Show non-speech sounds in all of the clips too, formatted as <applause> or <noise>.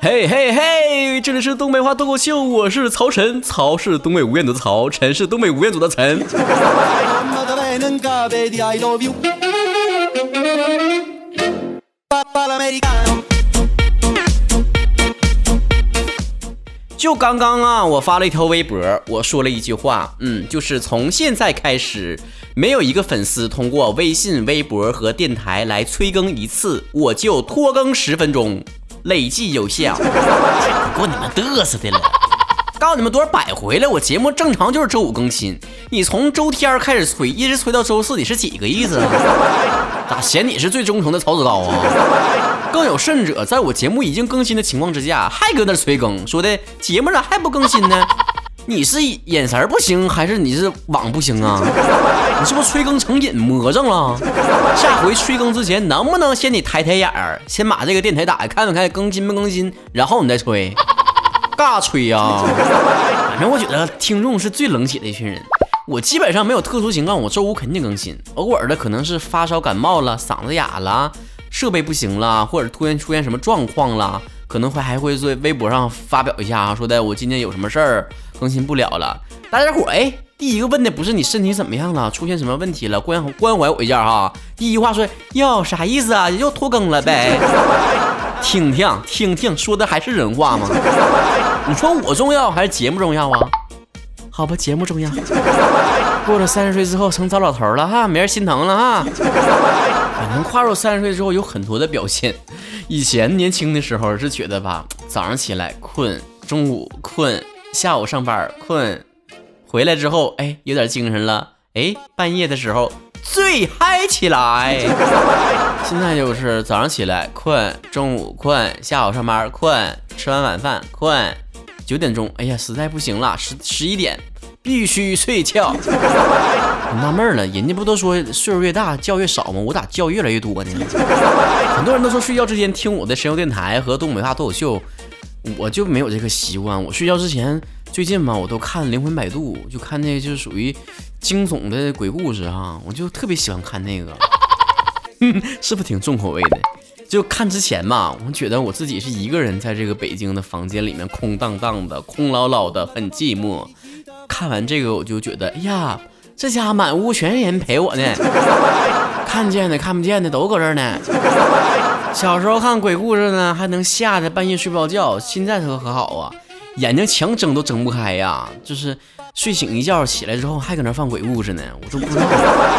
嘿嘿嘿，这里是东北话脱口秀，我是曹晨，曹是东北吴彦祖的曹，晨是东北吴彦祖的晨。就刚刚啊，我发了一条微博，我说了一句话，嗯，就是从现在开始，没有一个粉丝通过微信、微博和电台来催更一次，我就拖更十分钟，累计有效。不过你们嘚瑟的了，告诉你们多少百回了，我节目正常就是周五更新，你从周天开始催，一直催到周四，你是几个意思啊？咋嫌你是最忠诚的曹子高啊？更有甚者，在我节目已经更新的情况之下，还搁那催更，说的节目咋还不更新呢？<laughs> 你是眼神不行，还是你是网不行啊？你是不是催更成瘾魔怔了？下回催更之前，能不能先你抬抬眼儿，先把这个电台打开，看看更新没更新，然后你再催？干啥催呀？反正我觉得听众是最冷血的一群人。我基本上没有特殊情况，我周五肯定更新。偶尔的可能是发烧感冒了，嗓子哑了。设备不行了，或者突然出现什么状况了，可能会还会在微博上发表一下啊，说的我今天有什么事儿更新不了了。大家伙哎，第一个问的不是你身体怎么样了，出现什么问题了，关关怀我一下哈。第一句话说哟啥意思啊，又拖更了呗？<laughs> 听听听听，说的还是人话吗？你说我重要还是节目重要啊？好吧，节目重要。过了三十岁之后成糟老头了哈，没人心疼了哈。反正跨入三十岁之后有很多的表现。以前年轻的时候是觉得吧，早上起来困，中午困，下午上班困，回来之后哎有点精神了，哎半夜的时候最嗨起来。<laughs> 现在就是早上起来困，中午困，下午上班困，吃完晚饭困，九点钟哎呀实在不行了，十十一点。必须睡觉。<laughs> 我纳闷了，人家不都说岁数越大觉越少吗？我咋觉越来越多呢？<laughs> 很多人都说睡觉之前听我的神游电台和东北话脱口秀，我就没有这个习惯。我睡觉之前，最近嘛，我都看《灵魂摆渡》，就看那就是属于惊悚的鬼故事哈，我就特别喜欢看那个，<laughs> 是不是挺重口味的？就看之前嘛，我觉得我自己是一个人在这个北京的房间里面，空荡荡的，空落落的，很寂寞。看完这个，我就觉得，哎呀，这家满屋全是人陪我呢，<laughs> 看见的看不见的都搁这儿呢。小时候看鬼故事呢，还能吓得半夜睡不着觉，现在可可好啊，眼睛强睁都睁不开呀。就是睡醒一觉起来之后，还搁那放鬼故事呢，我都不知道。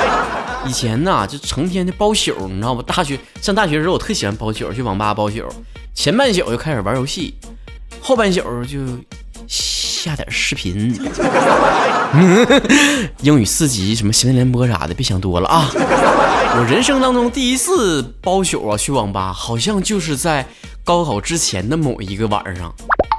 <laughs> 以前呢，就成天的包宿，你知道不？大学上大学的时候，我特喜欢包宿，去网吧包宿，前半宿就开始玩游戏，后半宿就。下点视频，<laughs> 英语四级什么新闻联播啥的，别想多了啊！我人生当中第一次包宿啊，去网吧，好像就是在高考之前的某一个晚上。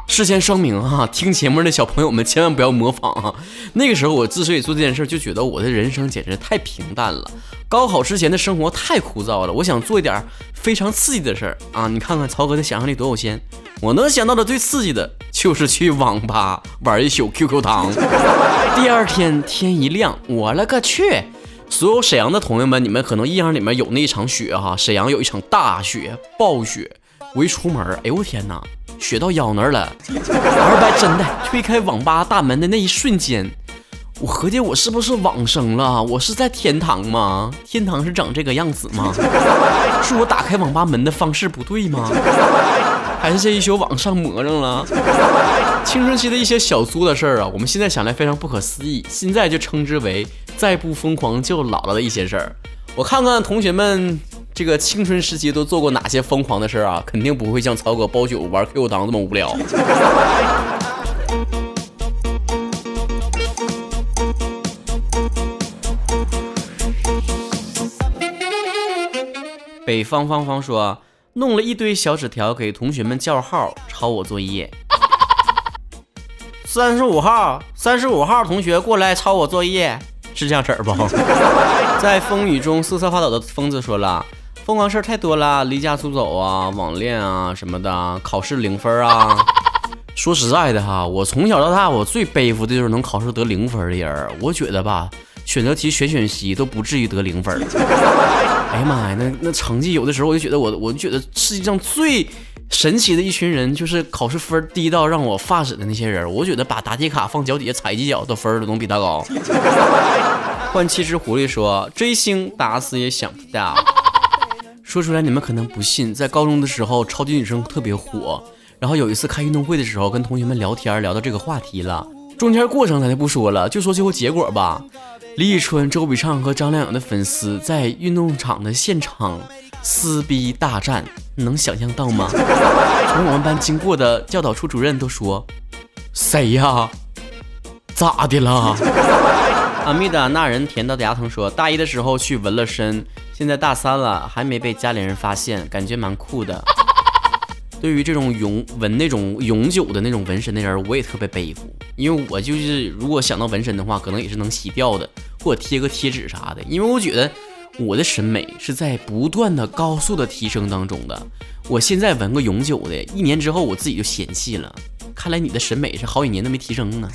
事先声明哈，听节目的小朋友们千万不要模仿啊！那个时候我之所以做这件事，就觉得我的人生简直太平淡了，高考之前的生活太枯燥了，我想做一点非常刺激的事儿啊！你看看曹哥的想象力多有限，我能想到的最刺激的就是去网吧 <laughs> 玩一宿 QQ 糖。第二天天一亮，我勒个去！所有沈阳的同学们，你们可能印象里面有那一场雪哈，沈阳有一场大雪，暴雪。我一出门，哎呦我天哪！雪到腰那儿了，二白真的推开网吧大门的那一瞬间，我合计我是不是往生了？我是在天堂吗？天堂是长这个样子吗？是我打开网吧门的方式不对吗？还是这一宿网上魔怔了？青春期的一些小作的事儿啊，我们现在想来非常不可思议，现在就称之为再不疯狂就老了的一些事儿。我看看同学们。这个青春时期都做过哪些疯狂的事儿啊？肯定不会像曹哥包酒玩 QQ 糖这么无聊。北方方方说，弄了一堆小纸条给同学们叫号，抄我作业。<laughs> 三十五号，三十五号同学过来抄我作业，是这样式儿不？<laughs> 在风雨中瑟瑟发抖的疯子说了。疯狂事儿太多了，离家出走啊，网恋啊什么的，考试零分啊。<laughs> 说实在的哈，我从小到大，我最背负的就是能考试得零分的人。我觉得吧，选择题选选习都不至于得零分。<laughs> 哎呀妈呀，那那成绩有的时候我就觉得我我就觉得世界上最神奇的一群人就是考试分低到让我发指的那些人。我觉得把答题卡放脚底下踩几脚，的分都能比他高。换七只狐狸说追星打死也想不到。<laughs> 说出来你们可能不信，在高中的时候超级女生特别火，然后有一次开运动会的时候跟同学们聊天聊到这个话题了，中间过程咱就不说了，就说最后结果吧。李宇春、周笔畅和张靓颖的粉丝在运动场的现场撕逼大战，能想象到吗？<laughs> 从我们班经过的教导处主任都说：“谁呀？咋的了？”阿密达那人甜到牙疼说：“大一的时候去纹了身，现在大三了还没被家里人发现，感觉蛮酷的。”对于这种永纹那种永久的那种纹身的人，我也特别佩服，因为我就是如果想到纹身的话，可能也是能洗掉的，或者贴个贴纸啥的。因为我觉得我的审美是在不断的高速的提升当中的。我现在纹个永久的，一年之后我自己就嫌弃了。看来你的审美是好几年都没提升呢。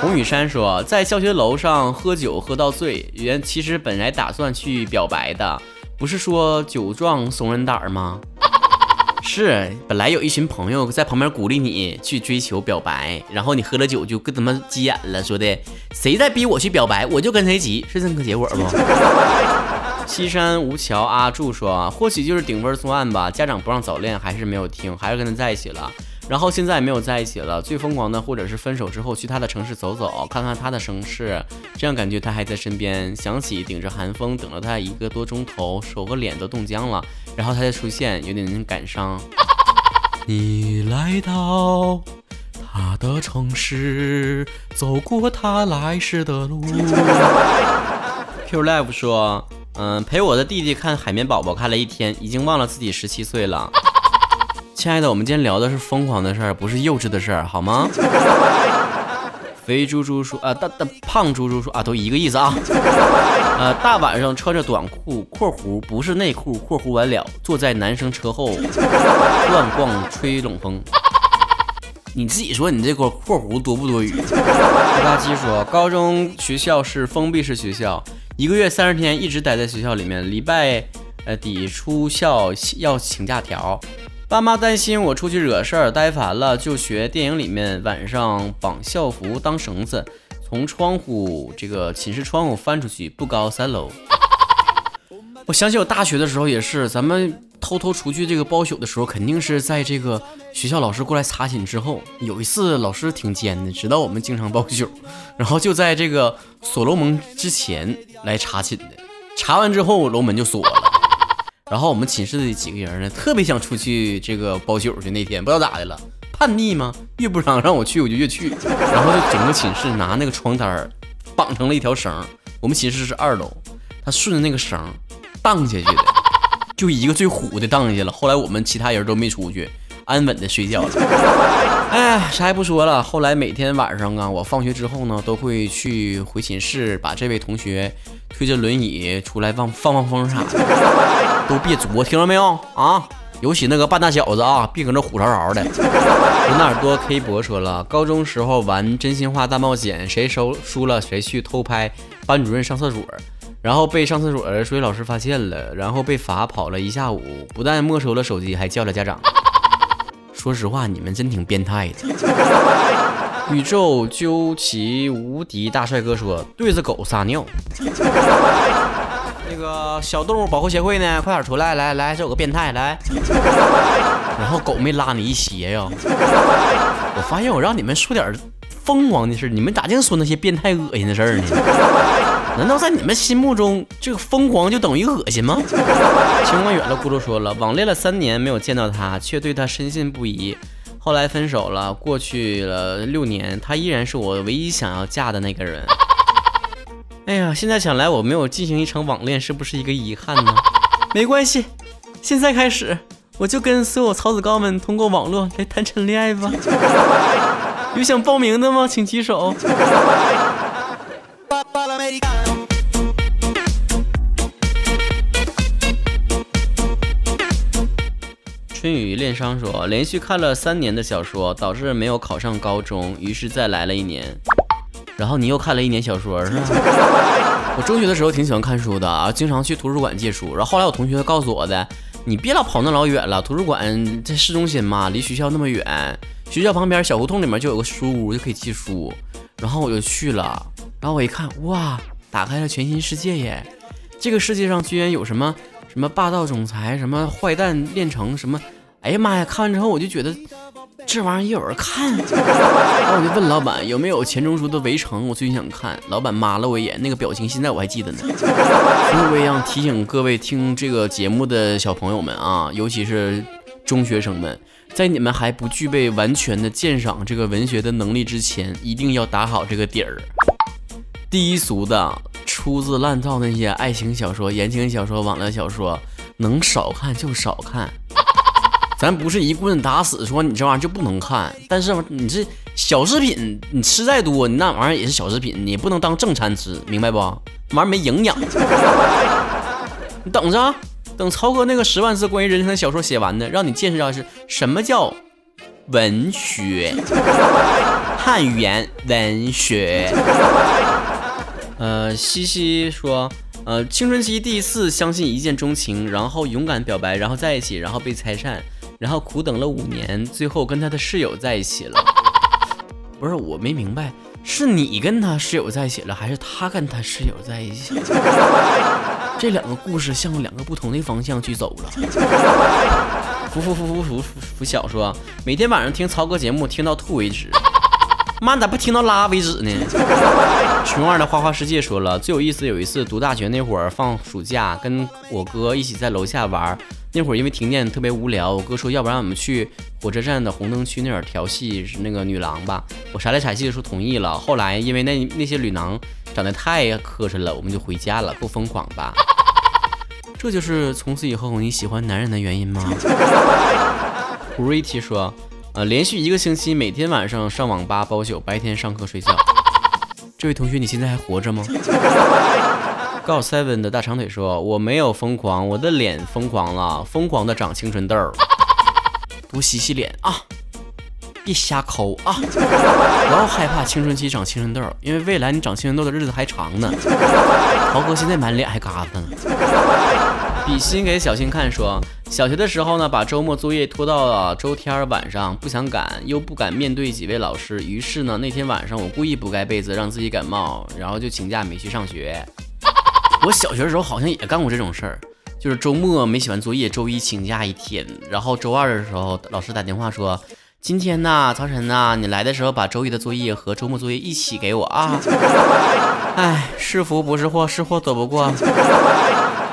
洪雨山说，在教学楼上喝酒喝到醉，原其实本来打算去表白的，不是说酒壮怂人胆吗？是，本来有一群朋友在旁边鼓励你去追求表白，然后你喝了酒就跟他们急眼了，说的谁再逼我去表白，我就跟谁急，是这么个结果不？<laughs> 西山无桥阿柱说，或许就是顶分作案吧，家长不让早恋，还是没有听，还是跟他在一起了。然后现在也没有在一起了，最疯狂的或者是分手之后去他的城市走走，看看他的城市，这样感觉他还在身边。想起顶着寒风等了他一个多钟头，手和脸都冻僵了，然后他再出现，有点感伤。<laughs> 你来到他的城市，走过他来时的路。Q Live 说，嗯，陪我的弟弟看海绵宝宝看了一天，已经忘了自己十七岁了。<laughs> 亲爱的，我们今天聊的是疯狂的事儿，不是幼稚的事儿，好吗？肥猪猪说啊，大大胖猪猪说啊，都一个意思啊。<laughs> 呃，大晚上穿着短裤（括弧不是内裤）（括弧完了），坐在男生车后乱逛吹冷风。你自己说，你这个括弧多不多余？吧唧说，高中学校是封闭式学校，一个月三十天一直待在学校里面，礼拜呃底出校要请假条。爸妈担心我出去惹事儿，待烦了就学电影里面晚上绑校服当绳子，从窗户这个寝室窗户翻出去，不高三楼。<laughs> 我想起我大学的时候也是，咱们偷偷出去这个包宿的时候，肯定是在这个学校老师过来查寝之后。有一次老师挺尖的，知道我们经常包宿，然后就在这个锁楼门之前来查寝的。查完之后楼门就锁了。然后我们寝室的几个人呢，特别想出去这个包宿去。那天不知道咋的了，叛逆吗？越不让让我去，我就越去。<laughs> 然后就整个寝室拿那个床单绑成了一条绳。我们寝室是二楼，他顺着那个绳荡下去的，就一个最虎的荡下去了。后来我们其他人都没出去，安稳的睡觉了。<laughs> 哎呀，啥也不说了。后来每天晚上啊，我放学之后呢，都会去回寝室，把这位同学推着轮椅出来放放放风啥的。<laughs> 都别作，听着没有啊？尤其那个半大小子啊，别搁那虎嗷嗷的。那耳朵 K 博说了，高中时候玩真心话大冒险，谁收输了谁去偷拍班主任上厕所，然后被上厕所的数学老师发现了，然后被罚跑了一下午，不但没收了手机，还叫了家长。说实话，你们真挺变态的。<laughs> 宇宙究其无敌大帅哥说，对着狗撒尿。<laughs> 那个小动物保护协会呢？快点出来！来来，这有个变态来。<laughs> 然后狗没拉你一鞋呀？我发现我让你们说点疯狂的事你们咋净说那些变态恶心的事儿呢？难道在你们心目中，这个疯狂就等于恶心吗？<laughs> 情况远了，咕噜说了，网恋了三年没有见到他，却对他深信不疑。后来分手了，过去了六年，他依然是我唯一想要嫁的那个人。<laughs> 哎呀，现在想来，我没有进行一场网恋，是不是一个遗憾呢？没关系，现在开始，我就跟所有曹子高们通过网络来谈成恋爱吧。<laughs> 有想报名的吗？请举手。春雨恋商说，连续看了三年的小说，导致没有考上高中，于是再来了一年。然后你又看了一年小说是吧？<laughs> 我中学的时候挺喜欢看书的啊，经常去图书馆借书。然后后来我同学告诉我的，你别老跑那老远了，图书馆在市中心嘛，离学校那么远，学校旁边小胡同里面就有个书屋，就可以借书。然后我就去了，然后我一看，哇，打开了全新世界耶！这个世界上居然有什么什么霸道总裁，什么坏蛋炼成什么，哎呀妈呀！看完之后我就觉得。这玩意儿也有人看，然后我就问老板有没有钱钟书的《围城》，我最近想看。老板骂了我一眼，那个表情现在我还记得呢。所以我也想提醒各位听这个节目的小朋友们啊，尤其是中学生们，在你们还不具备完全的鉴赏这个文学的能力之前，一定要打好这个底儿。低俗的、粗制滥造那些爱情小说、言情小说、网络小说，能少看就少看。咱不是一棍子打死说你这玩意儿就不能看，但是你这小食品你吃再多，你那玩意儿也是小食品，你不能当正餐吃，明白不？玩意儿没营养。<laughs> 你等着，等曹哥那个十万字关于人生的小说写完呢，让你见识到是什么叫文学，汉语言文学。呃，西西说，呃，青春期第一次相信一见钟情，然后勇敢表白，然后在一起，然后被拆散。然后苦等了五年，最后跟他的室友在一起了。<laughs> 不是我没明白，是你跟他室友在一起了，还是他跟他室友在一起？<laughs> 这两个故事向两个不同的方向去走了。服服服服服服服小说，每天晚上听曹哥节目听到吐为止。妈，咋不听到拉为止呢？<laughs> 熊二的花花世界说了，最有意思有一次读大学那会儿放暑假，跟我哥一起在楼下玩。那会儿因为停电特别无聊，我哥说要不然我们去火车站的红灯区那儿调戏那个女郎吧。我傻里傻气的说同意了。后来因为那那些女郎长得太磕碜了，我们就回家了，够疯狂吧？这就是从此以后你喜欢男人的原因吗？<laughs> Britt 说，呃，连续一个星期每天晚上上网吧包宿，白天上课睡觉。<laughs> 这位同学你现在还活着吗？<laughs> 告 seven 的大长腿说：“我没有疯狂，我的脸疯狂了，疯狂的长青春痘。<laughs> 多洗洗脸啊，别瞎抠啊！不要害怕青春期长青春痘，因为未来你长青春痘的日子还长呢。豪哥现在满脸还疙瘩呢。”比心给小新看说：“小学的时候呢，把周末作业拖到了周天晚上，不想赶，又不敢面对几位老师，于是呢，那天晚上我故意不盖被子，让自己感冒，然后就请假没去上学。”我小学的时候好像也干过这种事儿，就是周末没写完作业，周一请假一天，然后周二的时候老师打电话说：“今天呢，曹晨呐，你来的时候把周一的作业和周末作业一起给我啊。”哎，是福不是祸，是祸躲不过。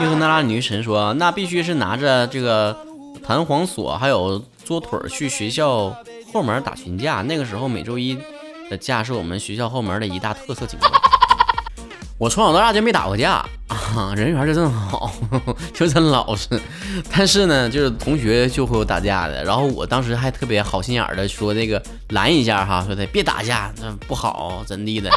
又和那拉女神说：“那必须是拿着这个弹簧锁还有桌腿去学校后门打群架。那个时候每周一的架是我们学校后门的一大特色景观。<laughs> ”我从小到大就没打过架啊，人缘就真好，就真老实。但是呢，就是同学就会有打架的。然后我当时还特别好心眼的说那个拦一下哈，说的别打架，那不好，真的的。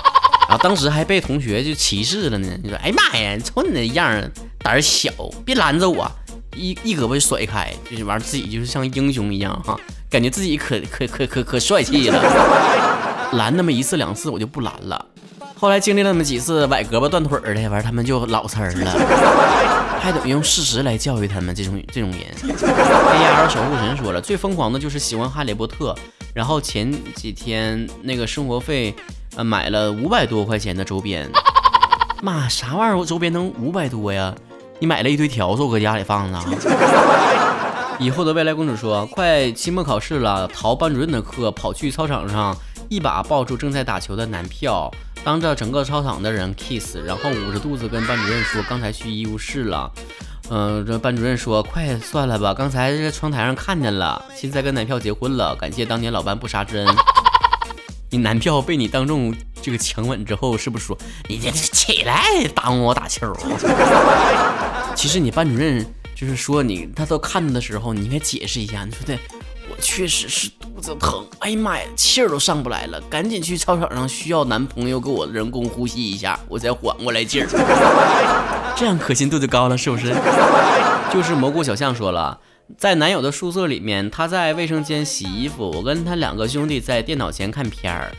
然后当时还被同学就歧视了呢，你说哎妈呀，你瞅你那样胆小，别拦着我，一一胳膊就甩开，就是完自己就是像英雄一样哈，感觉自己可可可可可帅气了。拦那么一次两次，我就不拦了。后来经历了那么几次崴胳膊断腿的，完他们就老实了，还得用事实来教育他们这种这种人。A R 守护神说了，最疯狂的就是喜欢哈利波特，然后前几天那个生活费，买了五百多块钱的周边。妈，啥玩意儿？我周边能五百多呀？你买了一堆条子，我搁家里放着。<laughs> 以后的未来公主说，快期末考试了，逃班主任的课，跑去操场上，一把抱住正在打球的男票。当着整个操场的人 kiss，然后捂着肚子跟班主任说：“刚才去医务室了。”嗯，这班主任说：“快算了吧，刚才在窗台上看见了，现在跟男票结婚了，感谢当年老班不杀之恩。”你男票被你当众这个强吻之后，是不是说你这起来耽误我打球？<laughs> 其实你班主任就是说你他都看的时候，你应该解释一下，你说的。我确实是肚子疼，哎呀妈呀，气儿都上不来了，赶紧去操场上需要男朋友给我人工呼吸一下，我才缓过来劲儿。这样可信度就高了，是不是？就是蘑菇小象说了，在男友的宿舍里面，他在卫生间洗衣服，我跟他两个兄弟在电脑前看片儿。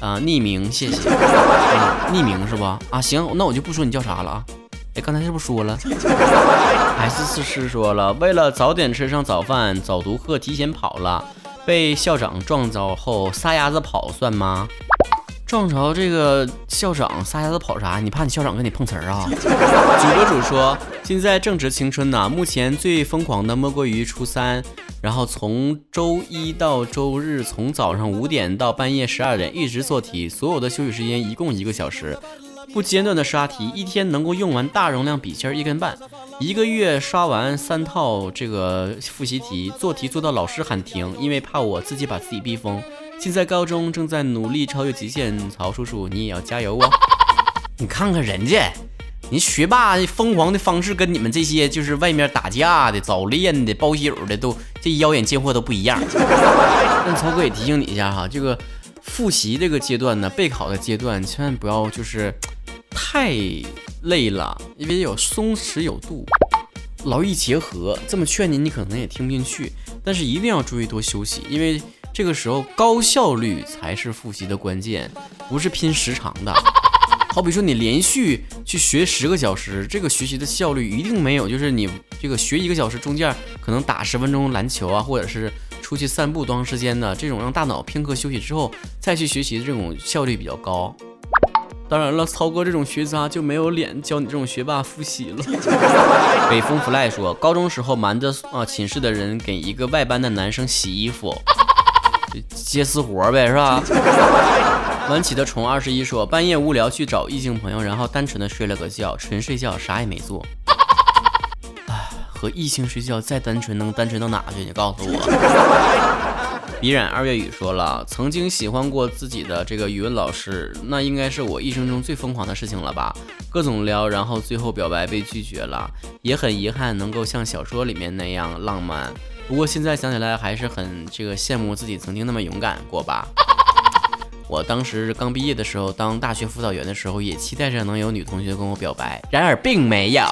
啊，匿名，谢谢。啊、匿名是不？啊，行，那我就不说你叫啥了啊。哎，刚才是不是说了？还是是是说了，为了早点吃上早饭，早读课提前跑了，被校长撞着后撒丫子跑算吗？撞着这个校长撒丫子跑啥？你怕你校长跟你碰瓷儿啊？主播主说，现在正值青春呢，目前最疯狂的莫过于初三，然后从周一到周日，从早上五点到半夜十二点一直做题，所有的休息时间一共一个小时，不间断的刷题，一天能够用完大容量笔芯一根半，一个月刷完三套这个复习题，做题做到老师喊停，因为怕我自己把自己逼疯。现在高中正在努力超越极限，曹叔叔你也要加油哦！<laughs> 你看看人家，你学霸疯狂的方式跟你们这些就是外面打架的、早恋的、包宿的都这妖艳贱货都不一样。<laughs> 但曹哥也提醒你一下哈，这个复习这个阶段呢，备考的阶段，千万不要就是太累了，因为有松弛有度，劳逸结合。这么劝你，你可能也听不进去，但是一定要注意多休息，因为。这个时候高效率才是复习的关键，不是拼时长的。好比说你连续去学十个小时，这个学习的效率一定没有，就是你这个学一个小时中间可能打十分钟篮球啊，或者是出去散步多长时间的这种让大脑片刻休息之后再去学习的这种效率比较高。当然了，曹哥这种学渣就没有脸教你这种学霸复习了。<laughs> 北风 fly 说，高中时候瞒着啊寝室的人给一个外班的男生洗衣服。<laughs> 接私活呗，是吧？晚起的虫二十一说，半夜无聊去找异性朋友，然后单纯的睡了个觉，纯睡觉，啥也没做。唉，和异性睡觉再单纯，能单纯到哪去？你告诉我。鼻染二月雨说了，曾经喜欢过自己的这个语文老师，那应该是我一生中最疯狂的事情了吧？各种撩，然后最后表白被拒绝了，也很遗憾能够像小说里面那样浪漫。不过现在想起来还是很这个羡慕自己曾经那么勇敢过吧。我当时刚毕业的时候，当大学辅导员的时候，也期待着能有女同学跟我表白，然而并没有。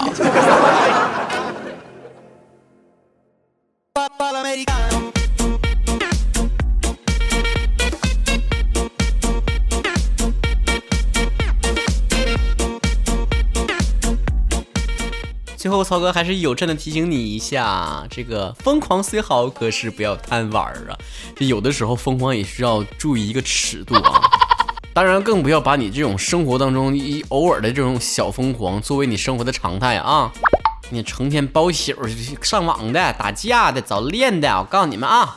最后，曹哥还是有真的提醒你一下，这个疯狂虽好，可是不要贪玩啊！就有的时候疯狂也需要注意一个尺度啊。<laughs> 当然，更不要把你这种生活当中一偶尔的这种小疯狂作为你生活的常态啊！你成天包宿、上网的、打架的、早恋的，我告诉你们啊，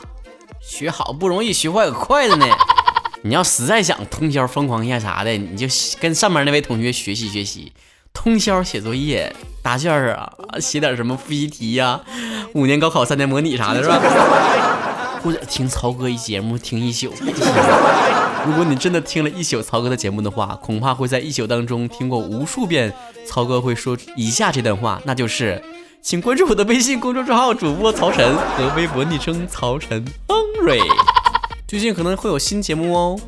学好不容易，学坏可快了呢。你要实在想通宵疯狂一下啥的，你就跟上面那位同学学习学习。通宵写作业、答卷啊，写点什么复习题呀，<laughs> 五年高考三年模拟啥的，是吧？或者听曹哥一节目听一宿。如果你真的听了一宿曹哥的节目的话，恐怕会在一宿当中听过无数遍曹哥会说以下这段话，那就是：请关注我的微信公众账号主播曹晨和微博昵称曹晨亨瑞，最近可能会有新节目哦。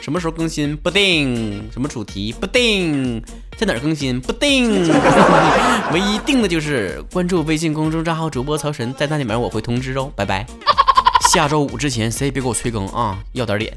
什么时候更新？不定，什么主题？不定，在哪儿更新？不定，<laughs> 唯一定的就是关注微信公众账号主播曹神，在那里面我会通知哦。拜拜，下周五之前谁也别给我催更啊，要点脸。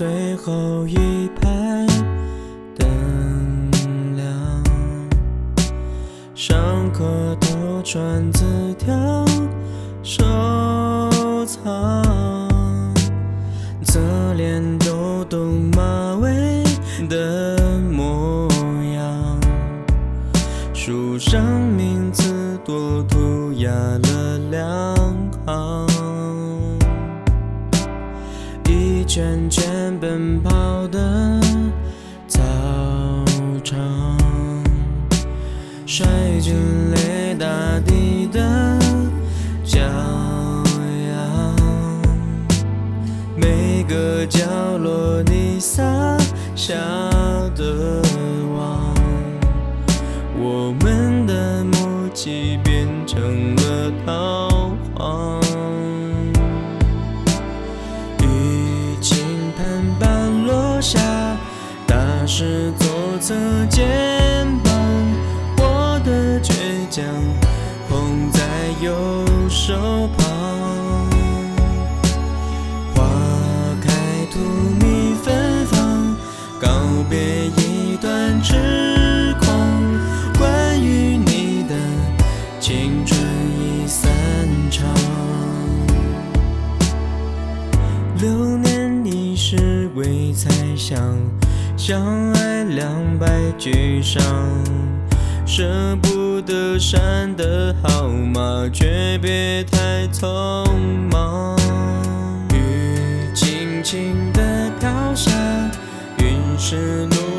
最后一排灯亮，上课偷传字条收藏，侧脸抖动马尾的模样。书上名字多涂鸦了两圈圈奔跑的操场，摔进泪大地的骄阳，每个角落你撒下的网。我们的默契变成是左侧肩膀，我的倔强捧在右手旁，花开荼蘼芬芳，告别一段痴狂。关于你的青春已散场，流年已是未猜想，相爱两败俱伤，舍不得删的号码，诀别太匆忙。雨轻轻地飘下，云是路。